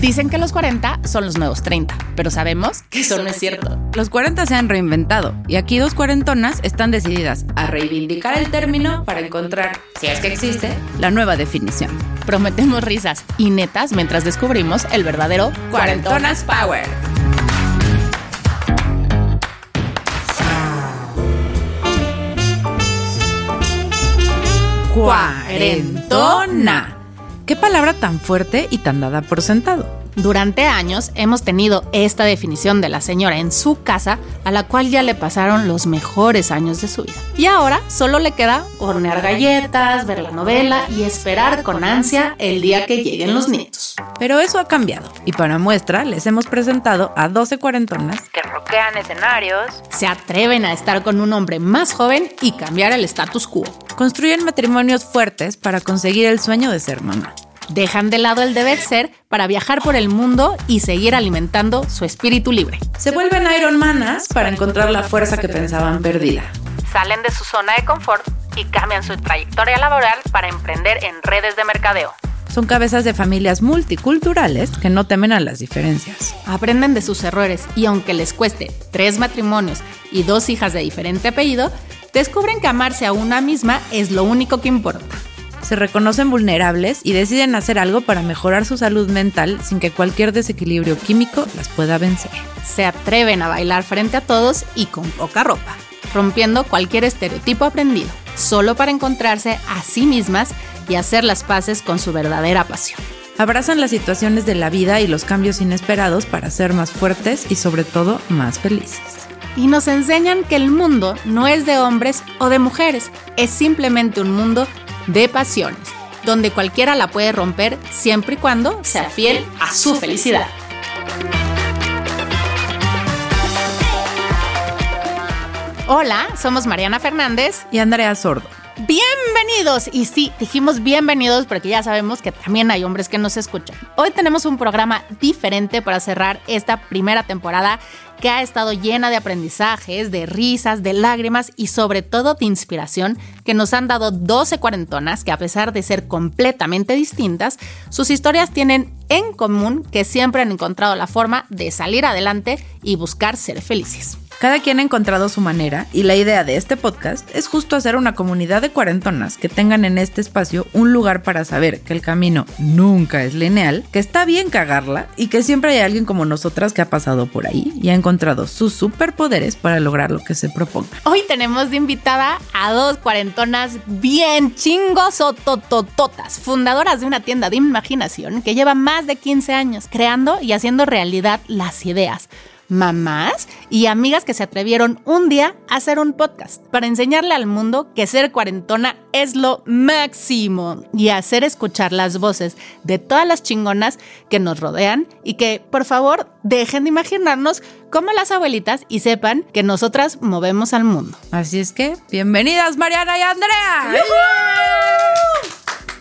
Dicen que los 40 son los nuevos 30, pero sabemos que eso no es cierto. Los 40 se han reinventado y aquí dos cuarentonas están decididas a reivindicar el término para encontrar, si es que existe, la nueva definición. Prometemos risas y netas mientras descubrimos el verdadero Cuarentonas Power. Cuarentona. Qué palabra tan fuerte y tan dada por sentado. Durante años hemos tenido esta definición de la señora en su casa, a la cual ya le pasaron los mejores años de su vida. Y ahora solo le queda hornear galletas, ver la novela y esperar con ansia el día que lleguen los nietos. Pero eso ha cambiado, y para muestra les hemos presentado a 12 cuarentonas que roquean escenarios, Se atreven a estar con un hombre más joven y cambiar el status quo. construyen matrimonios fuertes para conseguir el sueño de ser mamá. Dejan de lado el deber ser para viajar por el mundo y seguir alimentando su espíritu libre. Se vuelven Iron Manas para encontrar la fuerza que pensaban perdida. Salen de su zona de confort y cambian su trayectoria laboral para emprender en redes de mercadeo. Son cabezas de familias multiculturales que no temen a las diferencias. Aprenden de sus errores y aunque les cueste tres matrimonios y dos hijas de diferente apellido, descubren que amarse a una misma es lo único que importa. Se reconocen vulnerables y deciden hacer algo para mejorar su salud mental sin que cualquier desequilibrio químico las pueda vencer. Se atreven a bailar frente a todos y con poca ropa, rompiendo cualquier estereotipo aprendido, solo para encontrarse a sí mismas y hacer las paces con su verdadera pasión. Abrazan las situaciones de la vida y los cambios inesperados para ser más fuertes y sobre todo más felices. y nos enseñan que el mundo no es de hombres o de mujeres, es simplemente un mundo de pasiones, donde cualquiera la puede romper siempre y cuando sea fiel a su felicidad. Hola, somos Mariana Fernández. Y Andrea Sordo. Bienvenidos. Y sí, dijimos bienvenidos porque ya sabemos que también hay hombres que nos escuchan. Hoy tenemos un programa diferente para cerrar esta primera temporada que ha estado llena de aprendizajes, de risas, de lágrimas y sobre todo de inspiración que nos han dado 12 cuarentonas que a pesar de ser completamente distintas, sus historias tienen en común que siempre han encontrado la forma de salir adelante y buscar ser felices. Cada quien ha encontrado su manera y la idea de este podcast es justo hacer una comunidad de cuarentonas que tengan en este espacio un lugar para saber que el camino nunca es lineal, que está bien cagarla y que siempre hay alguien como nosotras que ha pasado por ahí y ha encontrado sus superpoderes para lograr lo que se proponga. Hoy tenemos de invitada a dos cuarentonas bien chingos o totototas, fundadoras de una tienda de imaginación que lleva más de 15 años creando y haciendo realidad las ideas. Mamás y amigas que se atrevieron un día a hacer un podcast para enseñarle al mundo que ser cuarentona es lo máximo y hacer escuchar las voces de todas las chingonas que nos rodean y que, por favor, dejen de imaginarnos como las abuelitas y sepan que nosotras movemos al mundo. Así es que, bienvenidas Mariana y Andrea.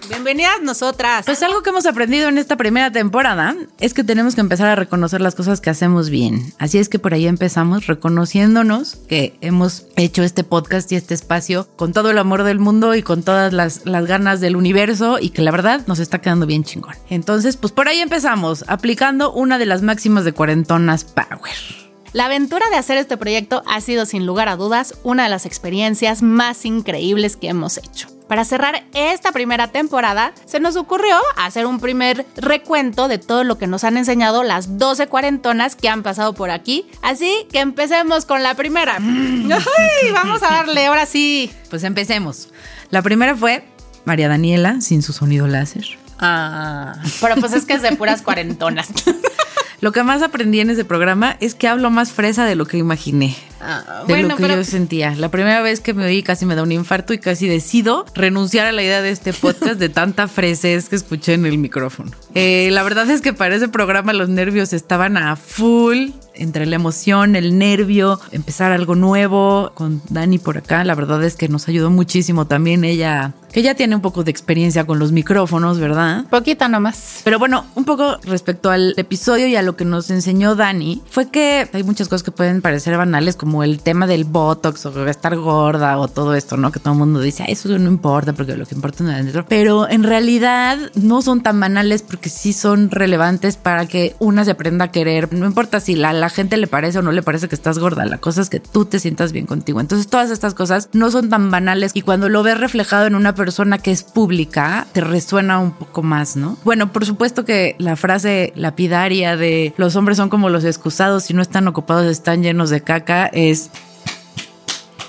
Bienvenidas nosotras. Pues algo que hemos aprendido en esta primera temporada es que tenemos que empezar a reconocer las cosas que hacemos bien. Así es que por ahí empezamos reconociéndonos que hemos hecho este podcast y este espacio con todo el amor del mundo y con todas las, ganas del universo y que la verdad nos está quedando bien chingón. Entonces, pues por ahí empezamos, aplicando una de las máximas de cuarentonas Power. La aventura de hacer este proyecto ha sido sin lugar a dudas una de las experiencias más increíbles que hemos hecho. Para cerrar esta primera temporada, se nos ocurrió hacer un primer recuento de todo lo que nos han enseñado las 12 cuarentonas que han pasado por aquí. Así que empecemos con la primera. Ay, vamos a darle, ahora sí. Pues empecemos. La primera fue María Daniela sin su sonido láser. Ah, pero pues es que es de puras cuarentonas. Lo que más aprendí en ese programa es que hablo más fresa de lo que imaginé. Ah, de bueno, lo que pero yo sentía. La primera vez que me oí casi me da un infarto y casi decido renunciar a la idea de este podcast de tanta fresez que escuché en el micrófono. Eh, la verdad es que para ese programa los nervios estaban a full. entre la emoción, el nervio, empezar algo nuevo con Dani por acá. La verdad es que nos ayudó muchísimo también ella que ya tiene un poco de experiencia con los micrófonos, ¿verdad? Poquita nomás. Pero bueno, un poco respecto al episodio y a lo que nos enseñó Dani, fue que hay muchas cosas que pueden parecer banales, como el tema del Botox o estar gorda o todo esto, ¿no? Que todo el mundo dice, eso no importa porque lo que importa es adentro. Pero en realidad no son tan banales porque sí son relevantes para que una se aprenda a querer. No importa si a la gente le parece o no le parece que estás gorda, la cosa es que tú te sientas bien contigo. Entonces todas estas cosas no son tan banales y cuando lo ves reflejado en una persona que es pública, te resuena un poco más, ¿no? Bueno, por supuesto que la frase lapidaria de los hombres son como los excusados, si no están ocupados están llenos de caca, es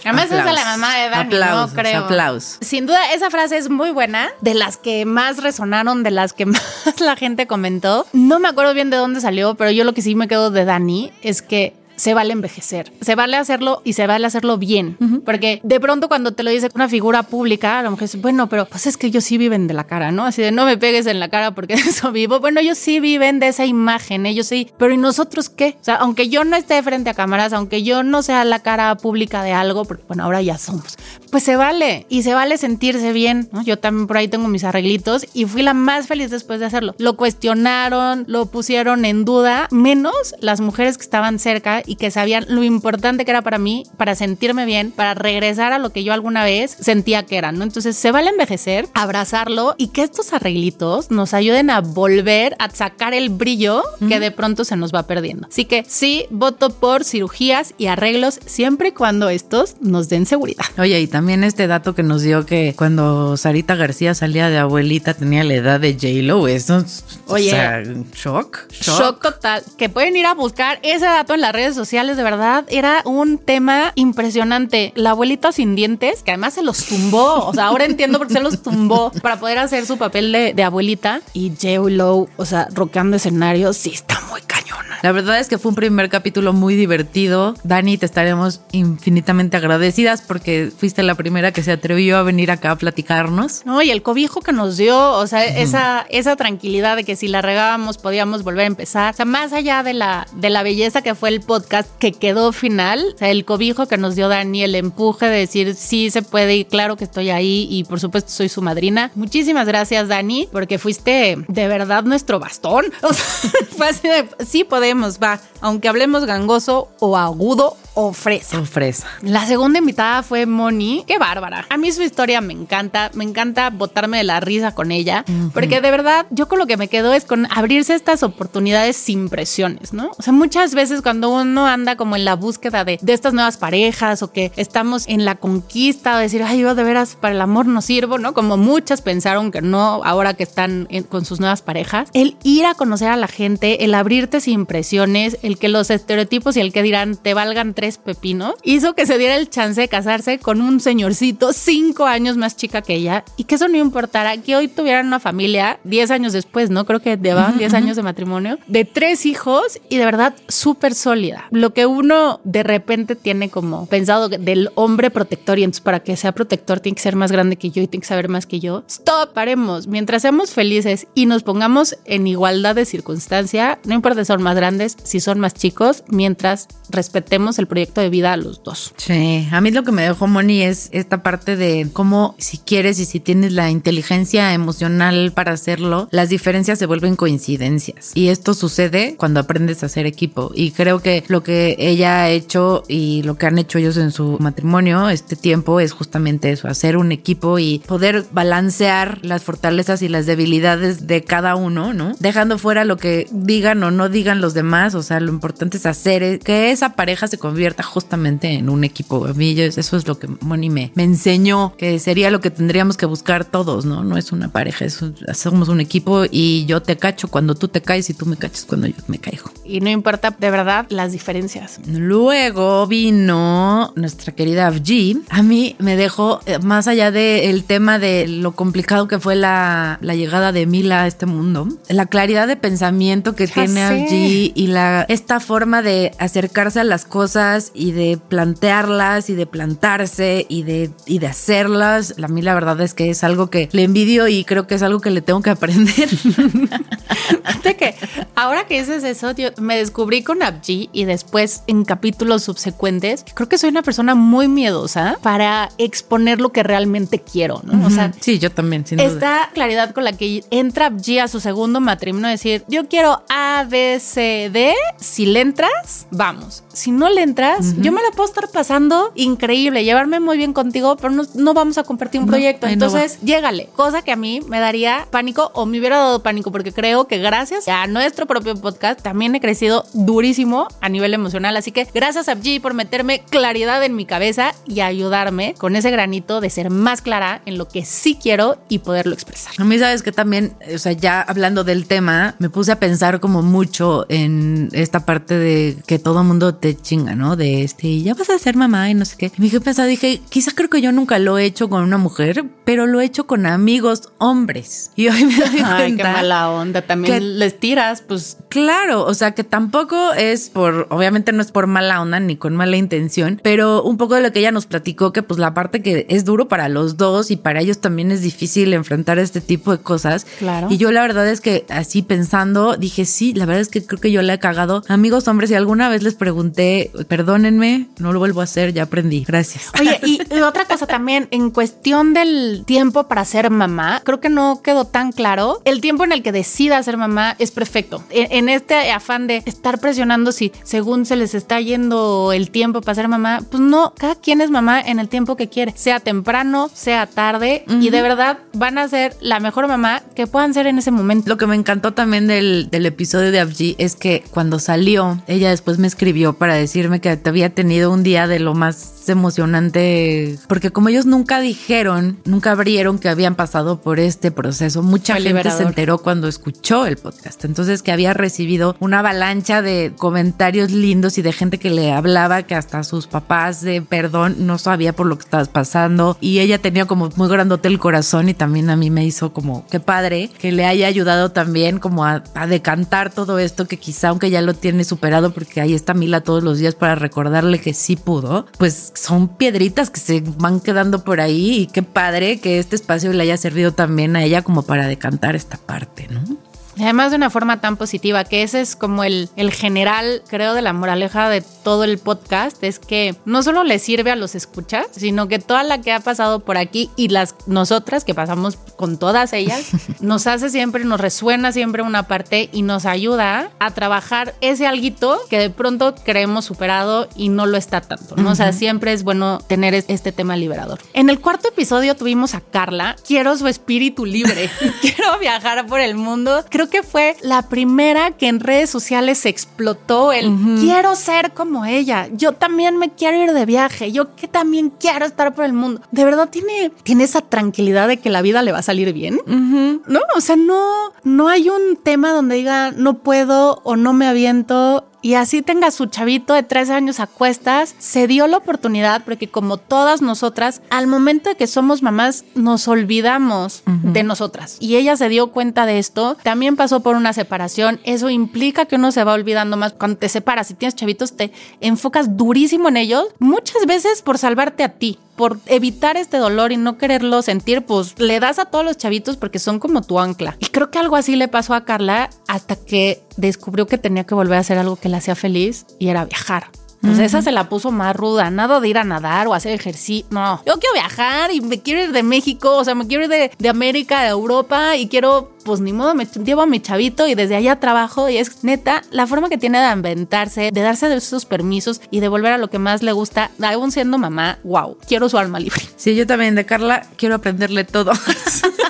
Además es de la mamá de Dani, no creo. Aplausos. Sin duda, esa frase es muy buena, de las que más resonaron, de las que más la gente comentó. No me acuerdo bien de dónde salió, pero yo lo que sí me quedo de Dani es que se vale envejecer. Se vale hacerlo y se vale hacerlo bien. Porque de pronto cuando te lo dice una figura pública, a lo mejor es, bueno, pero pues es que ellos sí viven de la cara, ¿no? Así de no me pegues en la cara porque de eso vivo. Bueno, ellos sí viven de esa imagen, ellos sí. Pero ¿y nosotros qué? O sea, aunque yo no esté frente a cámaras, aunque yo no sea la cara pública de algo, porque bueno, ahora ya somos, pues se vale. Y se vale sentirse bien, ¿no? Yo también por ahí tengo mis arreglitos y fui la más feliz después de hacerlo. Lo cuestionaron, lo pusieron en duda, menos las mujeres que estaban cerca y que sabían lo importante que era para mí, para sentirme bien, para regresar a lo que yo alguna vez sentía que era, ¿no? Entonces se vale envejecer, abrazarlo y que estos arreglitos nos ayuden a volver a sacar el brillo que de pronto se nos va perdiendo. Así que sí, voto por cirugías y arreglos siempre y cuando estos nos den seguridad. Oye, y también este dato que nos dio que cuando Sarita García salía de abuelita tenía la edad de J-Lo, eso, Oye, o sea, shock, shock. Shock total. Que pueden ir a buscar ese dato en las redes sociales de verdad, era un tema impresionante. La abuelita sin dientes, que además se los tumbó. O sea, ahora entiendo por qué se los tumbó para poder hacer su papel de, de abuelita. Y J. Low, o sea, roqueando escenarios, sí está muy cañona. La verdad es que fue un primer capítulo muy divertido. Dani, te estaremos infinitamente agradecidas porque fuiste la primera que se atrevió a venir acá a platicarnos. No, y el cobijo que nos dio, o sea, esa, esa tranquilidad de que si la regábamos podíamos volver a empezar. O sea, más allá de la, de la belleza que fue el podcast, que quedó final, el cobijo que nos dio Dani, el empuje de decir sí se puede y claro que estoy ahí y por supuesto soy su madrina. Muchísimas gracias Dani, porque fuiste de verdad nuestro bastón. Fue así de, sí podemos, va, aunque hablemos gangoso o agudo o fresa. O fresa. La segunda invitada fue Moni. Qué bárbara. A mí su historia me encanta. Me encanta botarme de la risa con ella. Porque de verdad, yo con lo que me quedo es con abrirse estas oportunidades sin presiones, ¿no? O sea, muchas veces cuando uno anda como en la búsqueda de, de estas nuevas parejas o que estamos en la conquista o decir, ay, yo de veras para el amor no sirvo, ¿no? Como muchas pensaron que no ahora que están con sus nuevas parejas. El ir a conocer a la gente, el abrirte sin presiones, el que los estereotipos y el que dirán te valgan tres pepinos, hizo que se diera el chance de casarse con un señorcito cinco años más chica que ella y que eso no importara, que hoy tuvieran una familia diez años después, ¿no? Creo que llevaban diez años de matrimonio, de tres hijos y de verdad súper sólida. Lo que uno de repente tiene como pensado del hombre protector y entonces para que sea protector tiene que ser más grande que yo y tiene que saber más que yo. Stop, paremos. Mientras seamos felices y nos pongamos en igualdad de circunstancia, no importa si son más grandes, si son más chicos, mientras respetemos el proyecto de vida a los dos. Sí, a mí lo que me dejó Moni es esta parte de cómo si quieres y si tienes la inteligencia emocional para hacerlo, las diferencias se vuelven coincidencias. Y esto sucede cuando aprendes a hacer equipo. Y creo que lo que ella ha hecho y lo que han hecho ellos en su matrimonio este tiempo es justamente eso, hacer un equipo y poder balancear las fortalezas y las debilidades de cada uno, ¿no? Dejando fuera lo que digan o no digan los demás, o sea, lo importante es hacer que esa pareja se convierta justamente en un equipo. A mí eso es lo que Moni me, me enseñó, que sería lo que tendríamos que buscar todos, ¿no? No es una pareja, es somos un equipo y yo te cacho cuando tú te caes y tú me cachas cuando yo me caigo. Y no importa de verdad las diferencias. Luego vino nuestra querida Avji. A mí me dejó, eh, más allá del tema de lo complicado que fue la, la, llegada de Mila a este mundo, la claridad de pensamiento que tiene Avji y la, esta forma de acercarse a las cosas y de plantearlas y de plantarse y de, y de hacerlas. A mí la verdad es que es algo que le envidio y creo que es algo que le tengo que aprender. de que Ahora que dices eso, yo me descubrí con Abji y después en capítulos subsecuentes, creo que soy una persona muy miedosa para exponer lo que realmente quiero, ¿no? O sea, sí, yo también, sin duda. esta claridad con la que entra Abji a su segundo matrimonio, decir, yo quiero A, B, C, D, si le entras, vamos. Si no le entras, yo me la puedo estar pasando increíble, llevarme muy bien contigo, pero no, no vamos a compartir un No, proyecto. ahí no Entonces, llégale. Cosa que a mí me daría pánico o me hubiera dado pánico, porque creo que gracias a nuestro propio podcast también he crecido durísimo a nivel emocional. Así que gracias a G por meterme claridad en mi cabeza y ayudarme con ese granito de ser más clara en lo que sí quiero y poderlo expresar. A mí sabes que también, o sea, ya hablando del tema, me puse a pensar como mucho en esta parte de que todo mundo te chinga, ¿no? De este, ya vas a ser mamá y no sé qué. Y me dije pensar, dije, quizá creo que yo nunca lo he hecho con una mujer, pero lo he hecho con amigos hombres. Y hoy me doy Ay, qué cuenta. mala onda. También que- les tiras, pues Claro, o sea que tampoco es por, obviamente no es por mala onda ni con mala intención, pero un poco de lo que ella nos platicó, que pues la parte que es duro para los dos y para ellos también es difícil enfrentar este tipo de cosas. Claro. Y yo la verdad es que así pensando, dije, sí, la verdad es que creo que yo le he cagado. Amigos hombres, y alguna vez les pregunté, perdónenme, no lo vuelvo a hacer, ya aprendí, gracias. Oye, y, y otra cosa también, en cuestión del tiempo para ser mamá, creo que no quedó tan claro. El tiempo en el que decida ser mamá es perfecto. En, en este afán de estar presionando si según se les está yendo el tiempo para ser mamá, pues no, cada quien es mamá en el tiempo que quiere, sea temprano, sea tarde, y de verdad van a ser la mejor mamá que puedan ser en ese momento. Lo que me encantó también del, del episodio de Abji es que cuando salió, ella después me escribió para decirme que había tenido un día de lo más emocionante, porque como ellos nunca dijeron, nunca abrieron que habían pasado por este proceso, mucha Fue gente se liberador. enteró cuando escuchó el podcast. Entonces que había recibido una avalancha de comentarios lindos y de gente que le hablaba que hasta sus papás de perdón no sabía por lo que estabas pasando y ella tenía como muy grandote el corazón y también a mí me hizo como qué padre que le haya ayudado también como a, a decantar todo esto que quizá aunque ya lo tiene superado porque ahí está Mila todos los días para recordarle que sí pudo, pues son piedritas que se van quedando por ahí y qué padre que este espacio le haya servido también a ella como para decantar esta parte, ¿no? Además de una forma tan positiva, que ese es como el, el general, creo, de la moraleja de todo el podcast, es que no solo le sirve a los escuchas, sino que toda la que ha pasado por aquí y las nosotras que pasamos con todas ellas, nos hace siempre, nos resuena siempre una parte y nos ayuda a trabajar ese alguito que de pronto creemos superado y no lo está tanto, ¿no? O sea, siempre es bueno tener es- este tema liberador. En el cuarto episodio tuvimos a Carla, quiero su espíritu libre, quiero viajar por el mundo. Creo que fue la primera que en redes sociales explotó el quiero ser como ella. Yo también me quiero ir de viaje. Yo que también quiero estar por el mundo. De verdad tiene, tiene esa tranquilidad de que la vida le va a salir bien. No, o sea, no, no hay un tema donde diga no puedo o no me aviento. Y así tenga su chavito de tres años a cuestas, se dio la oportunidad porque como todas nosotras, al momento de que somos mamás, nos olvidamos de nosotras. Y ella se dio cuenta de esto, también pasó por una separación, eso implica que uno se va olvidando más. Cuando te separas, si tienes chavitos, te enfocas durísimo en ellos, muchas veces por salvarte a ti por evitar este dolor y no quererlo sentir, pues le das a todos los chavitos porque son como tu ancla. Y creo que algo así le pasó a Carla hasta que descubrió que tenía que volver a hacer algo que la hacía feliz y era viajar. Entonces esa se la puso más ruda, nada de ir a nadar o hacer ejercicio, no. Yo quiero viajar y me quiero ir de México, o sea, me quiero ir de, de América, de Europa y quiero, pues ni modo, me llevo a mi chavito y desde allá trabajo y es neta la forma que tiene de inventarse, de darse de esos permisos y de volver a lo que más le gusta, aún siendo mamá, wow, quiero su alma libre. Sí, yo también de Carla quiero aprenderle todo.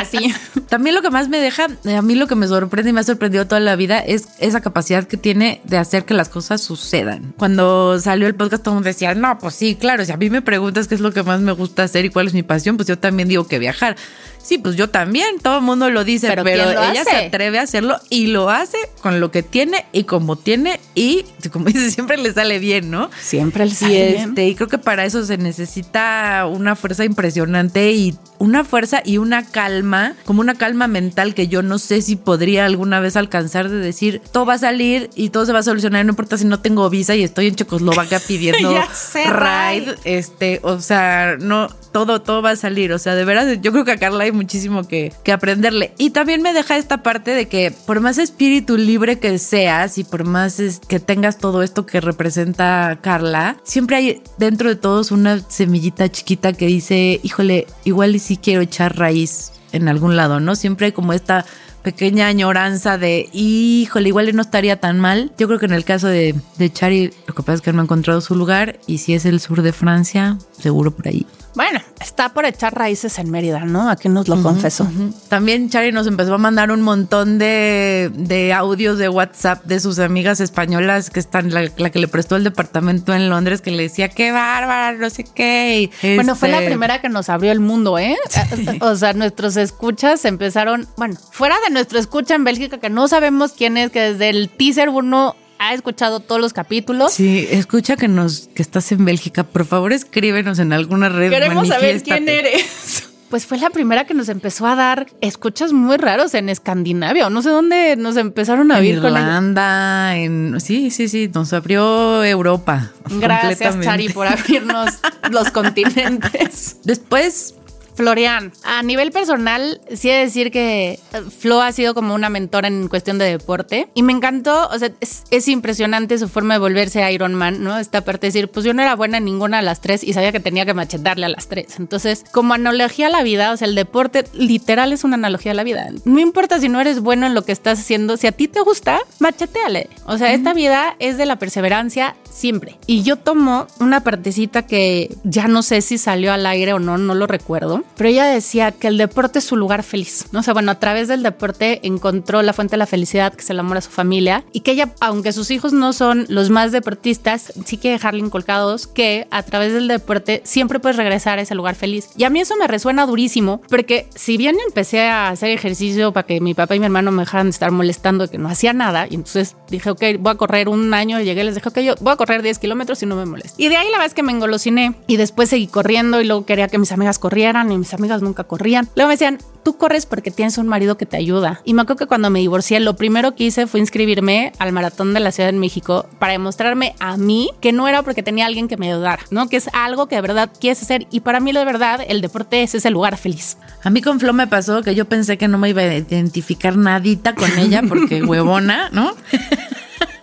Así. También lo que más me deja, eh, a mí lo que me sorprende y me ha sorprendido toda la vida es esa capacidad que tiene de hacer que las cosas sucedan. Cuando salió el podcast todo el mundo decía, no, pues sí, claro, si a mí me preguntas qué es lo que más me gusta hacer y cuál es mi pasión, pues yo también digo que viajar. Sí, pues yo también, todo el mundo lo dice, Pero pero, ¿quién lo ella hace? se atreve a hacerlo y lo hace con lo que tiene y como tiene y como dice, siempre le sale bien, ¿no? Siempre el Y este, y creo que para eso se necesita una fuerza impresionante y una fuerza y una calma, como una calma mental que yo no sé si podría alguna vez alcanzar de decir, todo va a salir y todo se va a solucionar, no importa si no tengo visa y estoy en Checoslovaquia pidiendo ride, este, o sea, no, todo, todo va a salir, o sea, de verdad, yo creo que a Carla hay muchísimo que, que aprenderle. Y también me deja esta parte de que por más espíritu libre que seas y por más que tengas todo esto que representa Carla, siempre hay dentro de todos una semillita chiquita que dice, híjole, igual y si quiero echar raíz en algún lado, ¿no? Siempre hay como esta pequeña añoranza de, híjole, igual no estaría tan mal. Yo creo que en el caso de, de Chari, lo que pasa es que no ha encontrado su lugar y si es el sur de Francia, seguro por ahí. Bueno, está por echar raíces en Mérida, ¿no? Aquí nos lo confesó. También Chari nos empezó a mandar un montón de, de, audios de WhatsApp de sus amigas españolas que están, la, que le prestó el departamento en Londres, que le decía, qué bárbara, no sé qué. Bueno, fue la este primera que nos abrió el mundo, ¿eh? O sea, nuestros escuchas empezaron, bueno, fuera de nuestro escucha en Bélgica, que no sabemos quién es, que desde el teaser uno ha escuchado todos los capítulos. Sí, escucha que nos que estás en Bélgica. Por favor, escríbenos en alguna red. Queremos saber quién eres. Pues fue la primera que nos empezó a dar escuchas muy raros en Escandinavia o no sé dónde nos empezaron a en Irlanda, en sí, sí, sí, nos abrió Europa. Gracias, Chari, por abrirnos los continentes. Después Florian, a nivel personal, sí he de decir que eh, Flo ha sido como una mentora en cuestión de deporte y me encantó, o sea, es, impresionante su forma de volverse Iron Man, ¿no? Esta parte de decir, pues yo no era buena en ninguna de las tres y sabía que tenía que machetarle a las tres. Entonces, como analogía a la vida, o sea, el deporte literal es una analogía a la vida. No importa si no eres bueno en lo que estás haciendo, si a ti te gusta, macheteale. O sea, esta vida es de la perseverancia siempre. Y yo tomo una partecita que ya no sé si salió al aire o no, no lo recuerdo, pero ella decía que el deporte es su lugar feliz. ¿no? O sea, bueno, a través del deporte encontró la fuente de la felicidad, que es el amor a su familia, y que ella, aunque sus hijos no son los más deportistas, sí quiere dejarle inculcados que a través del deporte siempre puedes regresar a ese lugar feliz. Y a mí eso me resuena durísimo, porque si bien empecé a hacer ejercicio para que mi papá y mi hermano me dejaran de estar molestando que no hacía nada, y entonces dije, ok, voy a correr un año, y llegué, les dije, ok, yo voy a correr 10 kilómetros y no me molesta. Y de ahí la vez que me engolosiné, y después seguí corriendo, y luego quería que mis amigas corrieran, y mis amigas nunca corrían. Luego me decían, tú corres porque tienes un marido que te ayuda. Y me acuerdo que cuando me divorcié, lo primero que hice fue inscribirme al maratón de la Ciudad de México para demostrarme a mí que no era porque tenía alguien que me ayudara, ¿no? Que es algo que de verdad quieres hacer. Y para mí, de verdad, el deporte es ese lugar feliz. A mí con Flo me pasó que yo pensé que no me iba a identificar nadita con ella porque huevona, ¿no?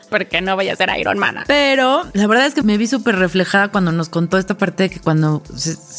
Porque no vaya a ser Iron Man. Pero la verdad es que me vi súper reflejada cuando nos contó esta parte de que cuando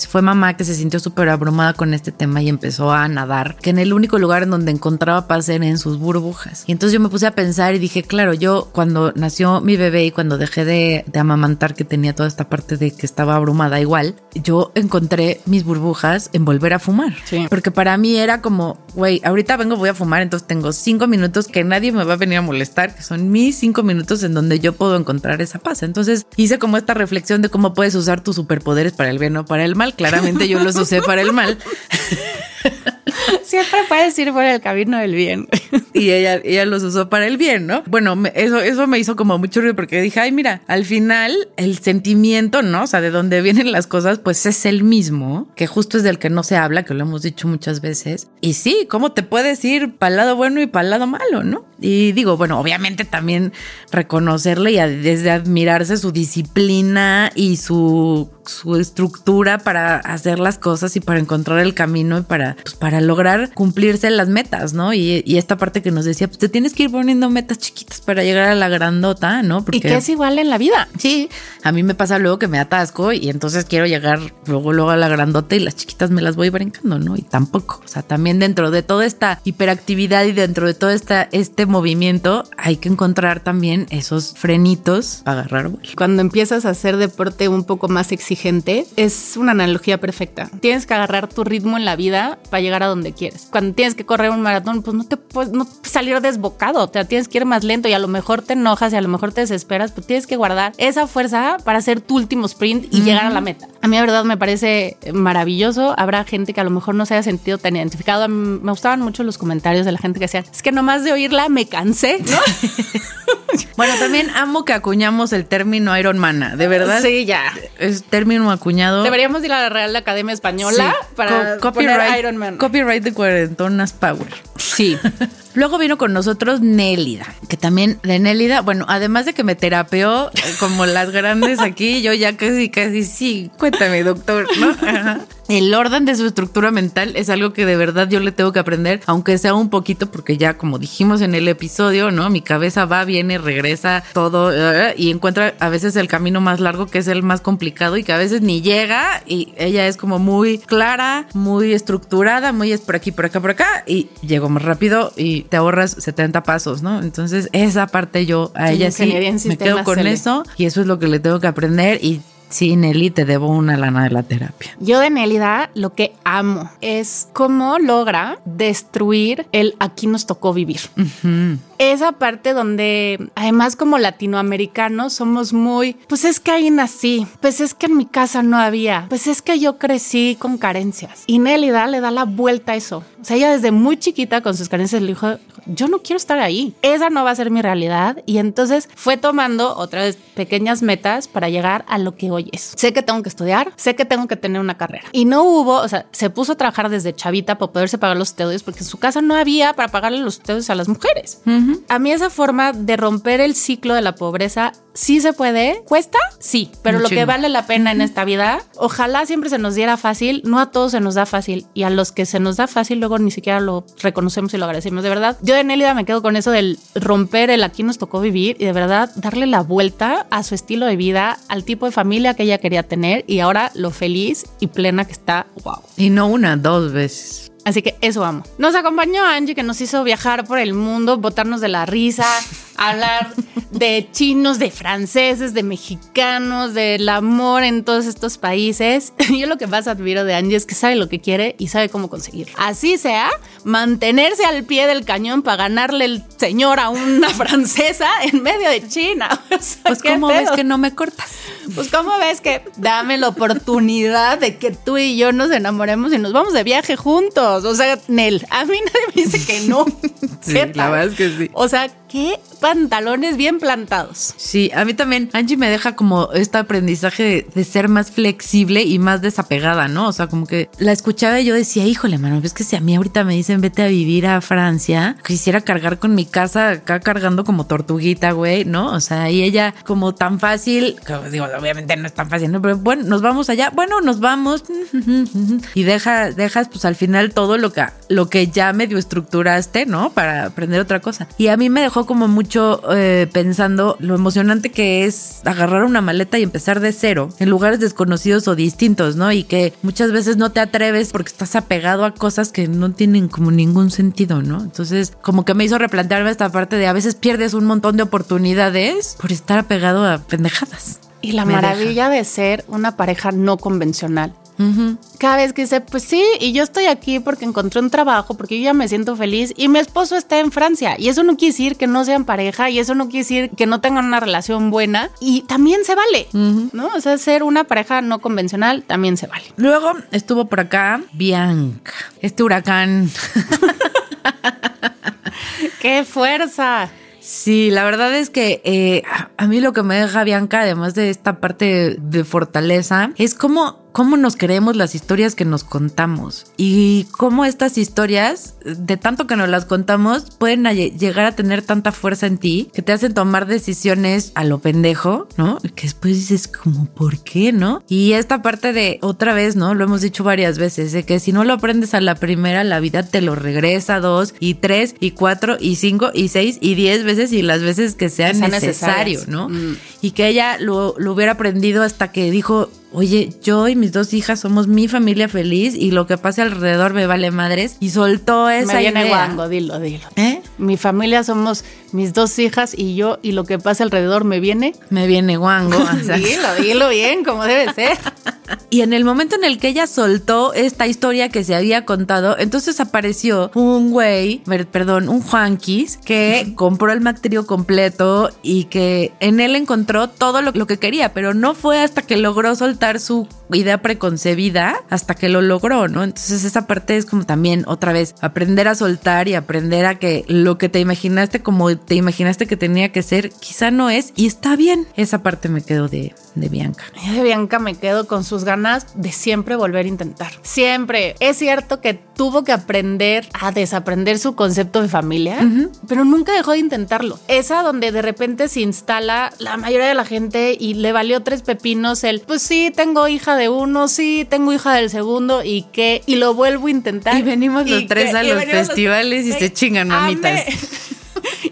fue mamá que se sintió súper abrumada con este tema y empezó a nadar, que en el único lugar en donde encontraba paz era en sus burbujas. Y entonces yo me puse a pensar y dije, claro, yo cuando nació mi bebé y cuando dejé de, amamantar que tenía toda esta parte de que estaba abrumada igual, yo encontré mis burbujas en volver a fumar. Porque para mí era como, güey, ahorita vengo, voy a fumar, entonces tengo cinco minutos que nadie me va a venir a molestar, que son mis cinco minutos en donde yo puedo encontrar esa paz. Entonces hice como esta reflexión de cómo puedes usar tus superpoderes para el bien o para el mal. Claramente yo los usé para el mal. Siempre puedes ir por el camino del bien. Y ella, ella los usó para el bien, ¿no? Bueno, eso, eso me hizo como mucho ruido porque dije, ay, mira, al final el sentimiento, ¿no? O sea, de dónde vienen las cosas, pues es el mismo, que justo es del que no se habla, que lo hemos dicho muchas veces. Y sí, ¿cómo te puedes ir para el lado bueno y para el lado malo, ¿no? Y digo, bueno, obviamente también reconocerle y desde admirarse su disciplina y su, su estructura para hacer las cosas y para encontrar el camino y para, pues, para lograr cumplirse las metas, ¿no? Y, y, esta parte que nos decía, pues te tienes que ir poniendo metas chiquitas para llegar a la grandota, ¿no? Porque, y que es igual en la vida. Sí, a mí me pasa luego que me atasco y entonces quiero llegar luego, luego a la grandota y las chiquitas me las voy brincando, ¿no? Y tampoco, o sea, también dentro de toda esta hiperactividad y dentro de todo esta, este movimiento hay que encontrar también esos frenitos para agarrar vuelo. Cuando empiezas a hacer deporte un poco más exigente, es una analogía perfecta. Tienes que agarrar tu ritmo en la vida para llegar a donde quieres. Cuando tienes que correr un maratón, pues no te puedes no salir desbocado, o sea, tienes que ir más lento y a lo mejor te enojas y a lo mejor te desesperas, pero tienes que guardar esa fuerza para hacer tu último sprint y llegar a la meta. A mí, la verdad, me parece maravilloso. Habrá gente que a lo mejor no se haya sentido tan identificado. me gustaban mucho los comentarios de la gente que decía, es que nomás de oírla me cansé, ¿no? Bueno, también amo que acuñamos el término Iron Man, de verdad. Sí, ya. Es término acuñado. Deberíamos ir a la Real Academia Española Sí. para Co- poner Iron Man. Copyright de cuarentonas power. Sí. Luego vino con nosotros Nélida, que también de Nélida, bueno, además de que me terapeó eh, como las grandes aquí, yo ya casi, casi, sí, cuéntame, doctor, ¿no? Ajá. El orden de su estructura mental es algo que de verdad yo le tengo que aprender, aunque sea un poquito, porque ya como dijimos en el episodio, ¿no? Mi cabeza va, viene, regresa, todo, eh, y encuentra a veces el camino más largo, que es el más complicado y que a veces ni llega, y ella es como muy clara, muy estructurada, muy es por aquí, por acá, por acá, y llego más rápido y te ahorras 70 pasos, ¿no? Entonces, esa parte yo a Sí, ella sí me quedo con eso, y eso es lo que le tengo que aprender, y sí, Nelly, te debo una lana de la terapia. Yo de Nélida lo que amo es cómo logra destruir el aquí nos tocó vivir. Esa parte donde además como latinoamericanos somos muy, pues es que ahí nací, pues es que en mi casa no había, pues es que yo crecí con carencias. Y Nélida le da la vuelta a eso. O sea, ella desde muy chiquita con sus carencias le dijo, yo no quiero estar ahí, esa no va a ser mi realidad. Y entonces fue tomando otra vez pequeñas metas para llegar a lo que hoy es. Sé que tengo que estudiar, sé que tengo que tener una carrera. Y no hubo, o sea, se puso a trabajar desde chavita para poderse pagar los estudios porque en su casa no había para pagarle los estudios a las mujeres. A mí esa forma de romper el ciclo de la pobreza sí se puede. ¿Cuesta? Sí, pero lo que vale la pena en esta vida, ojalá siempre se nos diera fácil. No a todos se nos da fácil y a los que se nos da fácil luego ni siquiera lo reconocemos y lo agradecemos. De verdad, yo de Nélida me quedo con eso del romper el aquí nos tocó vivir y de verdad darle la vuelta a su estilo de vida, al tipo de familia que ella quería tener y ahora lo feliz y plena que está. Wow. Y no una, dos veces. Así que eso amo. Nos acompañó Angie, que nos hizo viajar por el mundo, botarnos de la risa, hablar de chinos, de franceses, de mexicanos, del amor en todos estos países. Yo lo que más admiro de Angie es que sabe lo que quiere y sabe cómo conseguirlo. Así sea, mantenerse al pie del cañón para ganarle el señor a una francesa en medio de China. O sea, Pues, ¿cómo ves que no me cortas? Pues cómo ves que dame la oportunidad de que tú y yo nos enamoremos y nos vamos de viaje juntos. O sea, Nel, a mí nadie me dice que no. Sí, ¿Qué la verdad es que sí. O sea, qué pantalones bien plantados. Sí, a mí también. Angie me deja como este aprendizaje de, ser más flexible y más desapegada, ¿no? O sea, como que la escuchaba y yo decía, híjole, mano, es que si a mí ahorita me dicen vete a vivir a Francia, quisiera cargar con mi casa acá cargando como tortuguita, güey, ¿no? O sea, y ella como tan fácil, que, digo, obviamente no es tan fácil, ¿no? Pero bueno, nos vamos allá, bueno, nos vamos y deja, dejas pues al final todo lo que, lo que ya medio estructuraste, ¿no? Para aprender otra cosa. Y a mí me dejó como mucho eh, pensando lo emocionante que es agarrar una maleta y empezar de cero en lugares desconocidos o distintos, ¿no? Y que muchas veces no te atreves porque estás apegado a cosas que no tienen como ningún sentido, ¿no? Entonces, como que me hizo replantearme esta parte de a veces pierdes un montón de oportunidades por estar apegado a pendejadas. Y la Me maravilla de ser una pareja no convencional. Cada vez que dice, pues sí, y yo estoy aquí porque encontré un trabajo, porque yo ya me siento feliz y mi esposo está en Francia. Y eso no quiere decir que no sean pareja y eso no quiere decir que no tengan una relación buena y también se vale, ¿no? O sea, ser una pareja no convencional también se vale. Luego estuvo por acá Bianca, este huracán. ¡Qué fuerza! Sí, la verdad es que eh, a- mí lo que me deja Bianca, además de esta parte de fortaleza, es cómo, cómo nos creemos las historias que nos contamos y cómo estas historias, de tanto que nos las contamos, pueden a- llegar a tener tanta fuerza en ti que te hacen tomar decisiones a lo pendejo, ¿no? Que después dices como, ¿por qué, no? Y esta parte de, otra vez, ¿no? Lo hemos dicho varias veces, de que si no lo aprendes a la primera, la vida te lo regresa dos y tres y cuatro y cinco y seis y diez veces y las veces que sea Que sean necesario, necesarias. ¿no? Mm. Y que ella lo, lo hubiera aprendido hasta que dijo, oye, yo y mis dos hijas somos mi familia feliz y lo que pase alrededor me vale madres. Y soltó esa me viene idea. guango, dilo, dilo. ¿Eh? Mi familia somos mis dos hijas y yo, y lo que pasa alrededor me viene. Me viene guango. Dilo, dilo bien, como debe ser. Y en el momento en el que ella soltó esta historia que se había contado, entonces apareció un güey, perdón, un Juanquis, que compró el Mactrio completo y que en él encontró todo lo, lo que quería, pero no fue hasta que logró soltar su idea preconcebida hasta que lo logró, ¿no? Entonces esa parte es como también otra vez aprender a soltar y aprender a que lo que te imaginaste como te imaginaste que tenía que ser, quizá no es y está bien. Esa parte me quedo de, de Bianca. De Bianca me quedo con sus ganas de siempre volver a intentar. Siempre. Es cierto que tuvo que aprender a desaprender su concepto de familia, pero nunca dejó de intentarlo. Esa donde de repente se instala la mayoría de la gente y le valió tres pepinos el, pues sí, tengo hija de uno, sí, tengo hija del segundo y qué, y lo vuelvo a intentar. Y venimos los tres a los festivales y se chingan mamitas.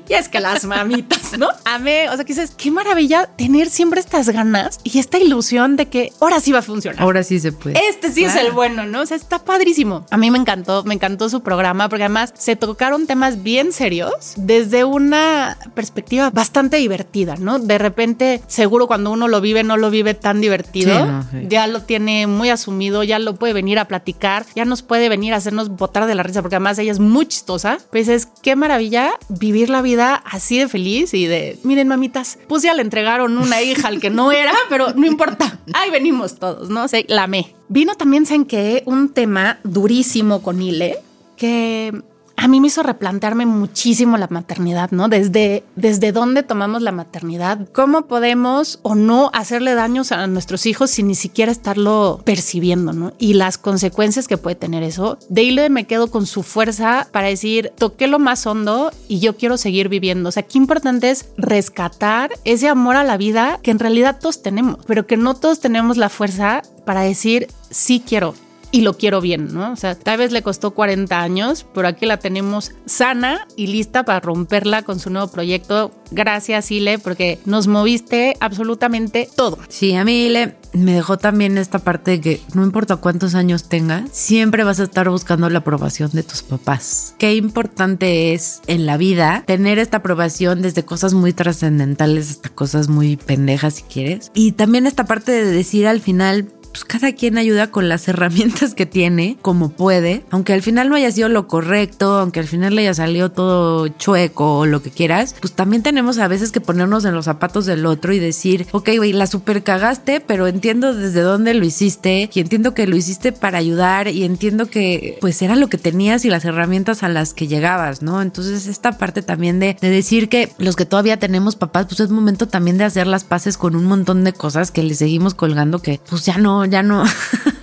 Y es que las mamitas, ¿no? Amé, o sea, que dices, qué maravilla tener siempre estas ganas y esta ilusión de que ahora sí va a funcionar. Ahora sí se puede. Este sí es el bueno, ¿no? O sea, está padrísimo. A mí me encantó, me encantó su programa porque además se tocaron temas bien serios desde una perspectiva bastante divertida, ¿no? De repente, seguro cuando uno lo vive, no lo vive tan divertido. Ya lo tiene muy asumido, ya lo puede venir a platicar, ya nos puede venir a hacernos botar de la risa porque además ella es muy chistosa. Pues es qué maravilla vivir la vida así de feliz y de, miren mamitas, pues ya le entregaron una hija al que no era, pero no importa, ahí venimos todos, ¿no? sé amé. Vino también, ¿saben que Un tema durísimo con Ile, que a mí me hizo replantearme muchísimo la maternidad, ¿no? Desde, desde dónde tomamos la maternidad, cómo podemos o no hacerle daños a nuestros hijos sin ni siquiera estarlo percibiendo, ¿no? Y las consecuencias que puede tener eso. Dale me quedo con su fuerza para decir, toqué lo más hondo y yo quiero seguir viviendo. O sea, qué importante es rescatar ese amor a la vida que en realidad todos tenemos, pero que no todos tenemos la fuerza para decir, sí quiero, y lo quiero bien, ¿no? O sea, tal vez le costó 40 años, pero aquí la tenemos sana y lista para romperla con su nuevo proyecto. Gracias, Ile, porque nos moviste absolutamente todo. Sí, a mí, Ile, me dejó también esta parte de que no importa cuántos años tengas, siempre vas a estar buscando la aprobación de tus papás. Qué importante es en la vida tener esta aprobación desde cosas muy trascendentales hasta cosas muy pendejas si quieres. Y también esta parte de decir al final, pues cada quien ayuda con las herramientas que tiene, como puede, aunque al final no haya sido lo correcto, aunque al final le haya salido todo chueco o lo que quieras, pues también tenemos a veces que ponernos en los zapatos del otro y decir, ok, güey, la super cagaste, pero entiendo desde dónde lo hiciste y entiendo que lo hiciste para ayudar y entiendo que pues era lo que tenías y las herramientas a las que llegabas, ¿no? Entonces esta parte también de, de decir que los que todavía tenemos papás, pues es momento también de hacer las paces con un montón de cosas que le seguimos colgando que pues ya no, ya no,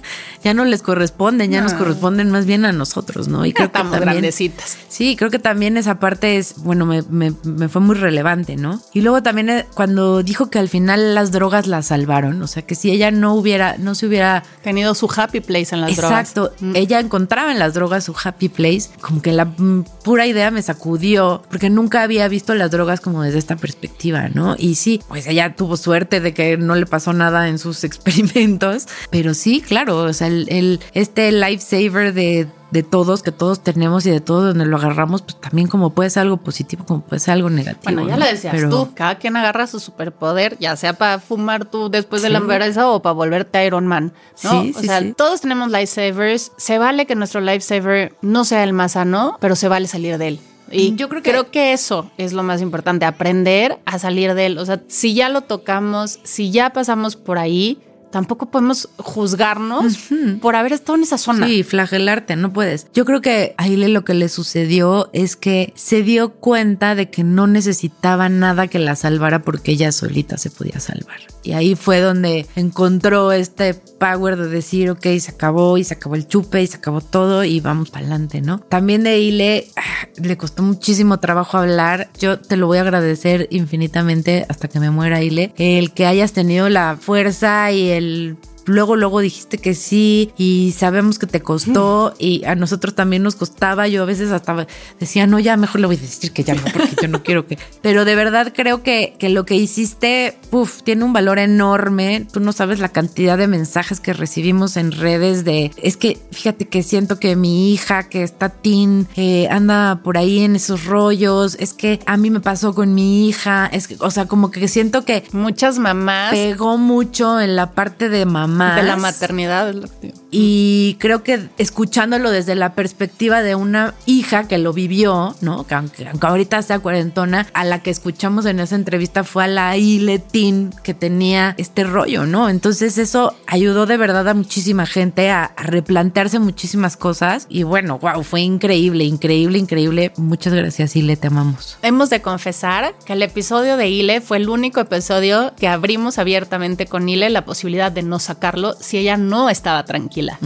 ya no les corresponden, ya nos corresponden más bien a nosotros, ¿no? Y creo que también, grandecitas. Sí, creo que también esa parte es, bueno, me, me, fue muy relevante, ¿no? Y luego también eh, cuando dijo que al final las drogas la salvaron, o sea, que si ella no hubiera, no se hubiera tenido su happy place en las drogas. Exacto, mm. ella encontraba en las drogas su happy place, como que la mm, pura idea me sacudió, porque nunca había visto las drogas como desde esta perspectiva, ¿no? Y sí, pues ella tuvo suerte de que no le pasó nada en sus experimentos, pero sí, claro, o sea, el, este lifesaver de, de todos, que todos tenemos y de todo donde lo agarramos, pues también como puede ser algo positivo, como puede ser algo negativo. Bueno, ya lo decías tú, cada quien agarra su superpoder, ya sea para fumar tú después de la embarazo o para volverte Iron Man, ¿no? Sí, o sea, todos tenemos lifesavers, se vale que nuestro lifesaver no sea el más sano, pero se vale salir de él. Y yo creo que, creo que eso es lo más importante, aprender a salir de él. O sea, si ya lo tocamos, si ya pasamos por ahí, tampoco podemos juzgarnos por haber estado en esa zona. Sí, flagelarte, no puedes. Yo creo que a Ile lo que le sucedió es que se dio cuenta de que no necesitaba nada que la salvara porque ella solita se podía salvar. Y ahí fue donde encontró este power de decir, ok, se acabó y se acabó el chupe y se acabó todo y vamos para adelante, ¿no? También de Ile ah, le costó muchísimo trabajo hablar. Yo te lo voy a agradecer infinitamente hasta que me muera Ile. El que hayas tenido la fuerza y el luego, luego dijiste que sí y sabemos que te costó y a nosotros también nos costaba. Yo a veces hasta decía, no, ya mejor le voy a decir que ya no, porque yo no quiero que. Pero de verdad creo que, que lo que hiciste, puff, tiene un valor enorme. Tú no sabes la cantidad de mensajes que recibimos en redes de, es que fíjate que siento que mi hija que está teen eh, anda por ahí en esos rollos. Es que a mí me pasó con mi hija. Es que, o sea, como que siento que muchas mamás pegó mucho en la parte de mamá de la maternidad. Y creo que escuchándolo desde la perspectiva de una hija que lo vivió, ¿no? Que aunque, ahorita sea cuarentona, a la que escuchamos en esa entrevista fue a la Iletín que tenía este rollo, ¿no? Entonces eso ayudó de verdad a muchísima gente a, a replantearse muchísimas cosas. Y bueno, wow, fue increíble, increíble, increíble. Muchas gracias, Ile, te amamos. Hemos de confesar que el episodio de Ile fue el único episodio que abrimos abiertamente con Ile la posibilidad de no sacarlo si ella no estaba tranquila.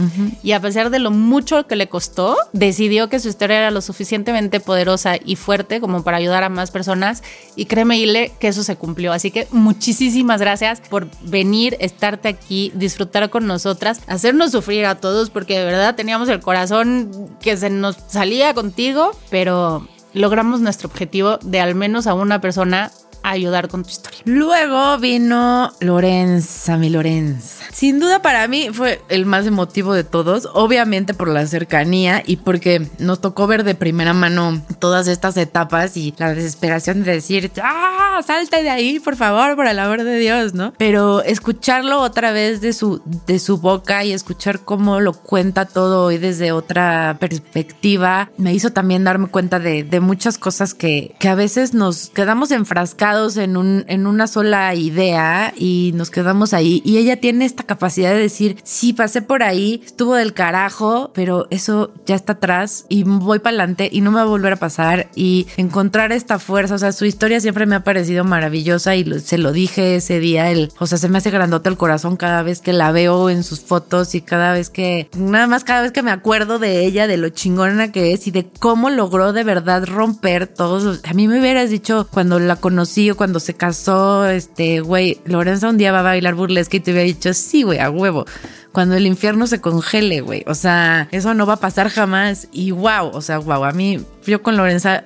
Y a pesar de lo mucho que le costó, decidió que su historia era lo suficientemente poderosa y fuerte como para ayudar a más personas. Y créeme, Ile, que eso se cumplió. Así que muchísimas gracias por venir, estarte aquí, disfrutar con nosotras, hacernos sufrir a todos, porque de verdad teníamos el corazón que se nos salía contigo, pero logramos nuestro objetivo de al menos a una persona ayudar con tu historia. Luego vino Lorenza, mi Lorenza. Sin duda para mí fue el más emotivo de todos, obviamente por la cercanía y porque nos tocó ver de primera mano todas estas etapas y la desesperación de decir, ¡ah! Salte de ahí, por favor, por el amor de Dios, ¿no? Pero escucharlo otra vez de su, de su boca y escuchar cómo lo cuenta todo hoy desde otra perspectiva, me hizo también darme cuenta de, de muchas cosas que, que a veces nos quedamos enfrascados en, un, en una sola idea y nos quedamos ahí. Y ella tiene esta capacidad de decir, sí, pasé por ahí, estuvo del carajo, pero eso ya está atrás y voy para adelante y no me va a volver a pasar. Y encontrar esta fuerza, o sea, su historia siempre me ha parecido maravillosa y se lo dije ese día, el, o sea, se me hace grandote el corazón cada vez que la veo en sus fotos y cada vez que, nada más cada vez que me acuerdo de ella, de lo chingona que es y de cómo logró de verdad romper todos. A mí me hubieras dicho cuando la conocí cuando se casó, este, güey, Lorenza un día va a bailar burlesque y te hubiera dicho, sí, güey, a huevo. Cuando el infierno se congele, güey. O sea, eso no va a pasar jamás. Y wow, o sea, wow. A mí, yo con Lorenza